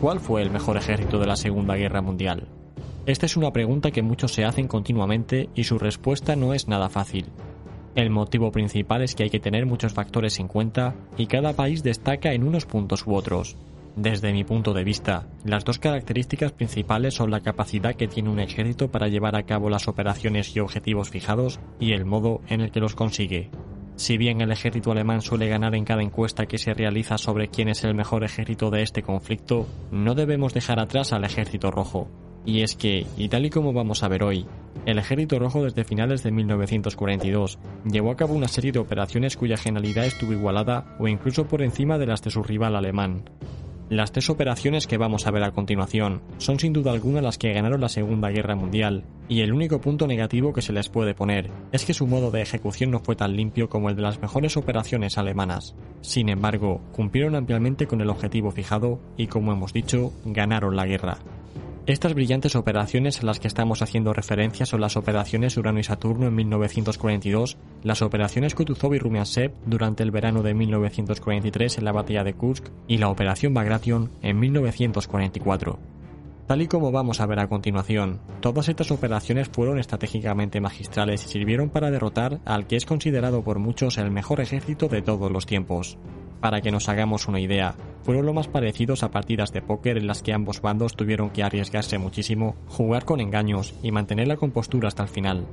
¿Cuál fue el mejor ejército de la Segunda Guerra Mundial? Esta es una pregunta que muchos se hacen continuamente y su respuesta no es nada fácil. El motivo principal es que hay que tener muchos factores en cuenta y cada país destaca en unos puntos u otros. Desde mi punto de vista, las dos características principales son la capacidad que tiene un ejército para llevar a cabo las operaciones y objetivos fijados y el modo en el que los consigue. Si bien el ejército alemán suele ganar en cada encuesta que se realiza sobre quién es el mejor ejército de este conflicto, no debemos dejar atrás al ejército rojo. Y es que, y tal y como vamos a ver hoy, el Ejército Rojo desde finales de 1942 llevó a cabo una serie de operaciones cuya generalidad estuvo igualada o incluso por encima de las de su rival alemán. Las tres operaciones que vamos a ver a continuación son sin duda alguna las que ganaron la Segunda Guerra Mundial, y el único punto negativo que se les puede poner es que su modo de ejecución no fue tan limpio como el de las mejores operaciones alemanas. Sin embargo, cumplieron ampliamente con el objetivo fijado y, como hemos dicho, ganaron la guerra. Estas brillantes operaciones a las que estamos haciendo referencia son las operaciones Urano y Saturno en 1942, las operaciones Kutuzov y Rumiansev durante el verano de 1943 en la batalla de Kursk y la operación Bagration en 1944. Tal y como vamos a ver a continuación, todas estas operaciones fueron estratégicamente magistrales y sirvieron para derrotar al que es considerado por muchos el mejor ejército de todos los tiempos. Para que nos hagamos una idea, fueron lo más parecidos a partidas de póker en las que ambos bandos tuvieron que arriesgarse muchísimo, jugar con engaños y mantener la compostura hasta el final.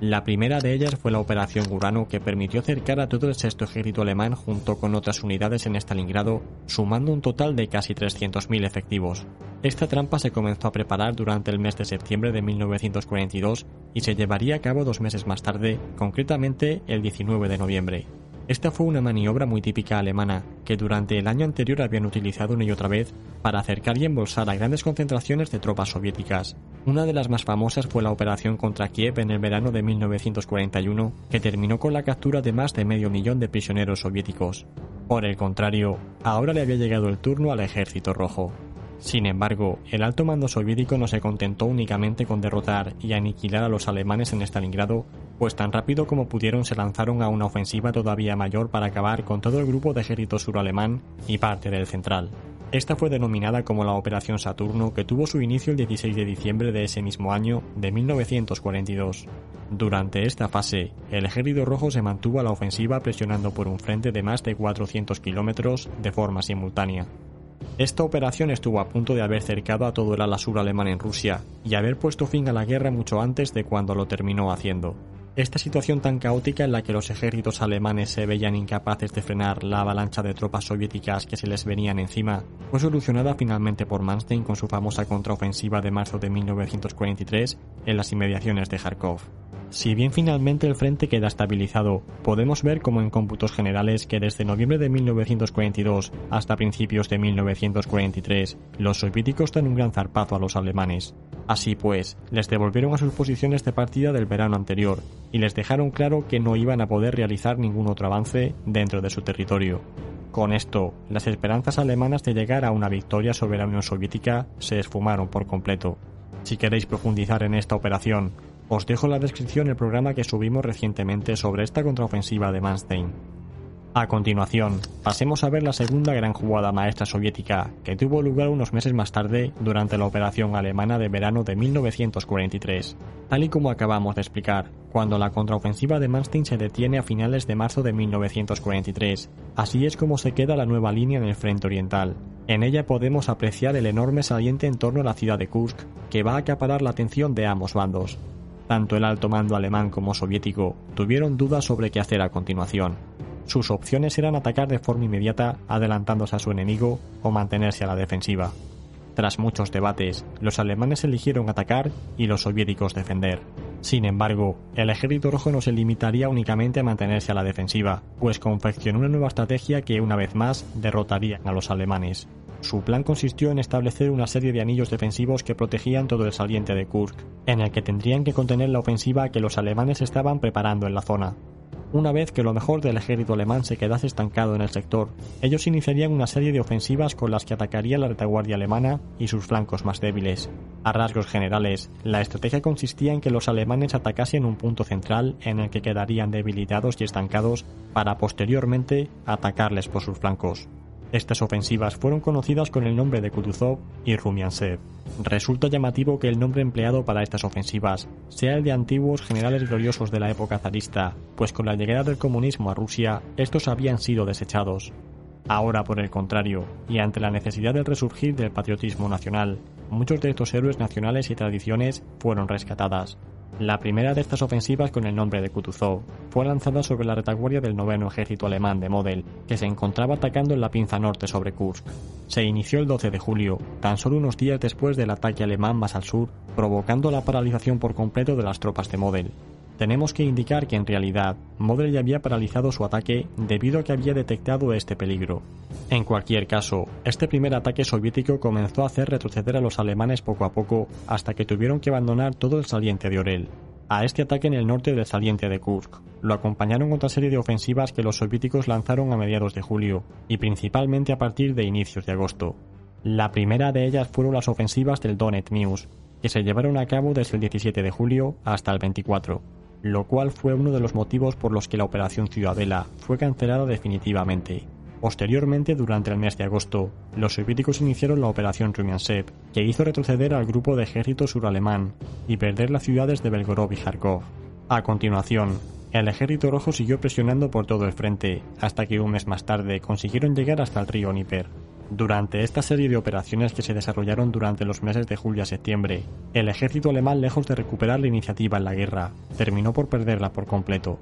La primera de ellas fue la Operación Urano que permitió cercar a todo el sexto ejército alemán junto con otras unidades en Stalingrado, sumando un total de casi 300.000 efectivos. Esta trampa se comenzó a preparar durante el mes de septiembre de 1942 y se llevaría a cabo dos meses más tarde, concretamente el 19 de noviembre. Esta fue una maniobra muy típica alemana, que durante el año anterior habían utilizado una y otra vez para acercar y embolsar a grandes concentraciones de tropas soviéticas. Una de las más famosas fue la operación contra Kiev en el verano de 1941, que terminó con la captura de más de medio millón de prisioneros soviéticos. Por el contrario, ahora le había llegado el turno al ejército rojo. Sin embargo, el alto mando soviético no se contentó únicamente con derrotar y aniquilar a los alemanes en Stalingrado, pues tan rápido como pudieron se lanzaron a una ofensiva todavía mayor para acabar con todo el grupo de ejército suralemán y parte del central. Esta fue denominada como la Operación Saturno, que tuvo su inicio el 16 de diciembre de ese mismo año de 1942. Durante esta fase, el ejército rojo se mantuvo a la ofensiva presionando por un frente de más de 400 kilómetros de forma simultánea. Esta operación estuvo a punto de haber cercado a todo el ala sur alemán en Rusia y haber puesto fin a la guerra mucho antes de cuando lo terminó haciendo. Esta situación tan caótica en la que los ejércitos alemanes se veían incapaces de frenar la avalancha de tropas soviéticas que se les venían encima, fue solucionada finalmente por Manstein con su famosa contraofensiva de marzo de 1943 en las inmediaciones de Kharkov. Si bien finalmente el frente queda estabilizado, podemos ver como en cómputos generales que desde noviembre de 1942 hasta principios de 1943, los soviéticos dan un gran zarpazo a los alemanes. Así pues, les devolvieron a sus posiciones de partida del verano anterior y les dejaron claro que no iban a poder realizar ningún otro avance dentro de su territorio. Con esto, las esperanzas alemanas de llegar a una victoria sobre la Unión Soviética se esfumaron por completo. Si queréis profundizar en esta operación, os dejo en la descripción el programa que subimos recientemente sobre esta contraofensiva de Manstein. A continuación, pasemos a ver la segunda gran jugada maestra soviética, que tuvo lugar unos meses más tarde durante la operación alemana de verano de 1943. Tal y como acabamos de explicar, cuando la contraofensiva de Manstein se detiene a finales de marzo de 1943, así es como se queda la nueva línea en el frente oriental. En ella podemos apreciar el enorme saliente en torno a la ciudad de Kursk, que va a acaparar la atención de ambos bandos. Tanto el alto mando alemán como soviético tuvieron dudas sobre qué hacer a continuación. Sus opciones eran atacar de forma inmediata, adelantándose a su enemigo, o mantenerse a la defensiva. Tras muchos debates, los alemanes eligieron atacar y los soviéticos defender. Sin embargo, el ejército rojo no se limitaría únicamente a mantenerse a la defensiva, pues confeccionó una nueva estrategia que una vez más derrotaría a los alemanes. Su plan consistió en establecer una serie de anillos defensivos que protegían todo el saliente de Kursk, en el que tendrían que contener la ofensiva que los alemanes estaban preparando en la zona. Una vez que lo mejor del ejército alemán se quedase estancado en el sector, ellos iniciarían una serie de ofensivas con las que atacarían la retaguardia alemana y sus flancos más débiles. A rasgos generales, la estrategia consistía en que los alemanes atacasen un punto central en el que quedarían debilitados y estancados para posteriormente atacarles por sus flancos. Estas ofensivas fueron conocidas con el nombre de Kutuzov y Rumiansev. Resulta llamativo que el nombre empleado para estas ofensivas sea el de antiguos generales gloriosos de la época zarista, pues con la llegada del comunismo a Rusia, estos habían sido desechados. Ahora, por el contrario, y ante la necesidad del resurgir del patriotismo nacional, muchos de estos héroes nacionales y tradiciones fueron rescatadas. La primera de estas ofensivas con el nombre de Kutuzov fue lanzada sobre la retaguardia del noveno ejército alemán de Model, que se encontraba atacando en la pinza norte sobre Kursk. Se inició el 12 de julio, tan solo unos días después del ataque alemán más al sur, provocando la paralización por completo de las tropas de Model. Tenemos que indicar que en realidad Model ya había paralizado su ataque debido a que había detectado este peligro. En cualquier caso, este primer ataque soviético comenzó a hacer retroceder a los alemanes poco a poco hasta que tuvieron que abandonar todo el saliente de Orel. A este ataque en el norte del saliente de Kursk lo acompañaron otra serie de ofensivas que los soviéticos lanzaron a mediados de julio y principalmente a partir de inicios de agosto. La primera de ellas fueron las ofensivas del Donetsk News, que se llevaron a cabo desde el 17 de julio hasta el 24 lo cual fue uno de los motivos por los que la Operación Ciudadela fue cancelada definitivamente. Posteriormente, durante el mes de agosto, los soviéticos iniciaron la Operación Rumiansev, que hizo retroceder al grupo de ejército suralemán y perder las ciudades de Belgorod y Kharkov. A continuación, el ejército rojo siguió presionando por todo el frente, hasta que un mes más tarde consiguieron llegar hasta el río Níper. Durante esta serie de operaciones que se desarrollaron durante los meses de julio a septiembre, el ejército alemán, lejos de recuperar la iniciativa en la guerra, terminó por perderla por completo.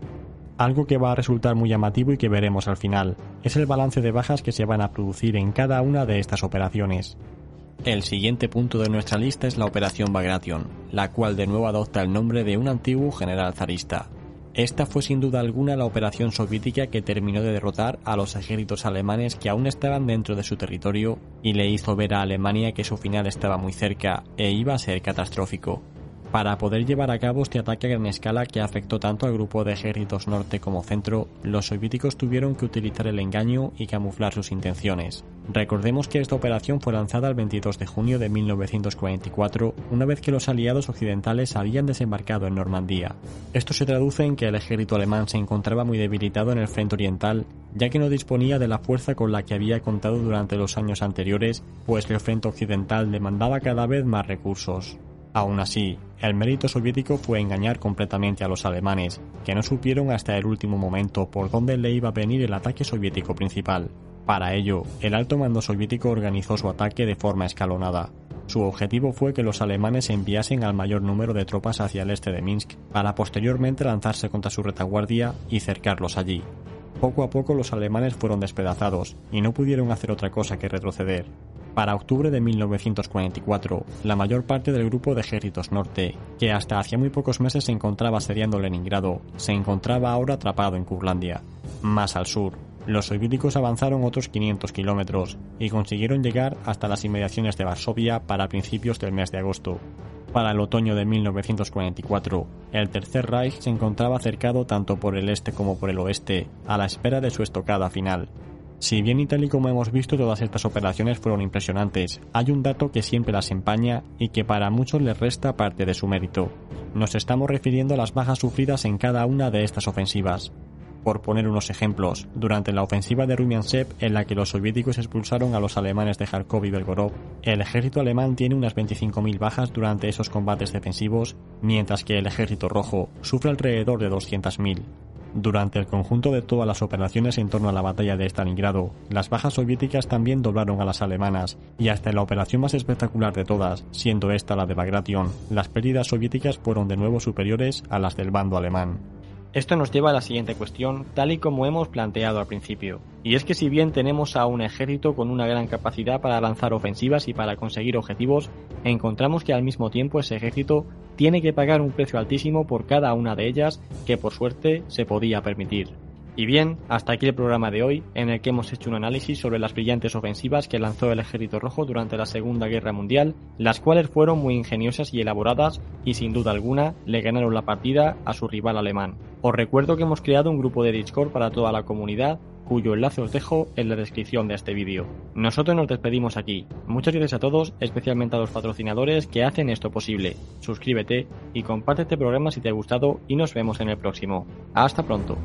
Algo que va a resultar muy llamativo y que veremos al final es el balance de bajas que se van a producir en cada una de estas operaciones. El siguiente punto de nuestra lista es la Operación Bagration, la cual de nuevo adopta el nombre de un antiguo general zarista, esta fue sin duda alguna la operación soviética que terminó de derrotar a los ejércitos alemanes que aún estaban dentro de su territorio y le hizo ver a Alemania que su final estaba muy cerca e iba a ser catastrófico para poder llevar a cabo este ataque a gran escala que afectó tanto al grupo de ejércitos norte como centro, los soviéticos tuvieron que utilizar el engaño y camuflar sus intenciones. Recordemos que esta operación fue lanzada el 22 de junio de 1944, una vez que los aliados occidentales habían desembarcado en Normandía. Esto se traduce en que el ejército alemán se encontraba muy debilitado en el frente oriental, ya que no disponía de la fuerza con la que había contado durante los años anteriores, pues el frente occidental demandaba cada vez más recursos. Aún así, el mérito soviético fue engañar completamente a los alemanes, que no supieron hasta el último momento por dónde le iba a venir el ataque soviético principal. Para ello, el alto mando soviético organizó su ataque de forma escalonada. Su objetivo fue que los alemanes enviasen al mayor número de tropas hacia el este de Minsk, para posteriormente lanzarse contra su retaguardia y cercarlos allí. Poco a poco los alemanes fueron despedazados y no pudieron hacer otra cosa que retroceder. Para octubre de 1944, la mayor parte del grupo de ejércitos norte, que hasta hacía muy pocos meses se encontraba asediando Leningrado, se encontraba ahora atrapado en Kurlandia. Más al sur, los soviéticos avanzaron otros 500 kilómetros y consiguieron llegar hasta las inmediaciones de Varsovia para principios del mes de agosto. Para el otoño de 1944, el Tercer Reich se encontraba cercado tanto por el este como por el oeste, a la espera de su estocada final. Si bien y tal y como hemos visto todas estas operaciones fueron impresionantes, hay un dato que siempre las empaña y que para muchos les resta parte de su mérito. Nos estamos refiriendo a las bajas sufridas en cada una de estas ofensivas. Por poner unos ejemplos, durante la ofensiva de Rumiansev, en la que los soviéticos expulsaron a los alemanes de Kharkov y Belgorod, el ejército alemán tiene unas 25.000 bajas durante esos combates defensivos, mientras que el ejército rojo sufre alrededor de 200.000. Durante el conjunto de todas las operaciones en torno a la batalla de Stalingrado, las bajas soviéticas también doblaron a las alemanas, y hasta en la operación más espectacular de todas, siendo esta la de Bagration, las pérdidas soviéticas fueron de nuevo superiores a las del bando alemán. Esto nos lleva a la siguiente cuestión, tal y como hemos planteado al principio. Y es que si bien tenemos a un ejército con una gran capacidad para lanzar ofensivas y para conseguir objetivos, encontramos que al mismo tiempo ese ejército tiene que pagar un precio altísimo por cada una de ellas que por suerte se podía permitir. Y bien, hasta aquí el programa de hoy, en el que hemos hecho un análisis sobre las brillantes ofensivas que lanzó el Ejército Rojo durante la Segunda Guerra Mundial, las cuales fueron muy ingeniosas y elaboradas y sin duda alguna le ganaron la partida a su rival alemán. Os recuerdo que hemos creado un grupo de Discord para toda la comunidad cuyo enlace os dejo en la descripción de este vídeo. Nosotros nos despedimos aquí. Muchas gracias a todos, especialmente a los patrocinadores que hacen esto posible. Suscríbete y comparte este programa si te ha gustado y nos vemos en el próximo. Hasta pronto.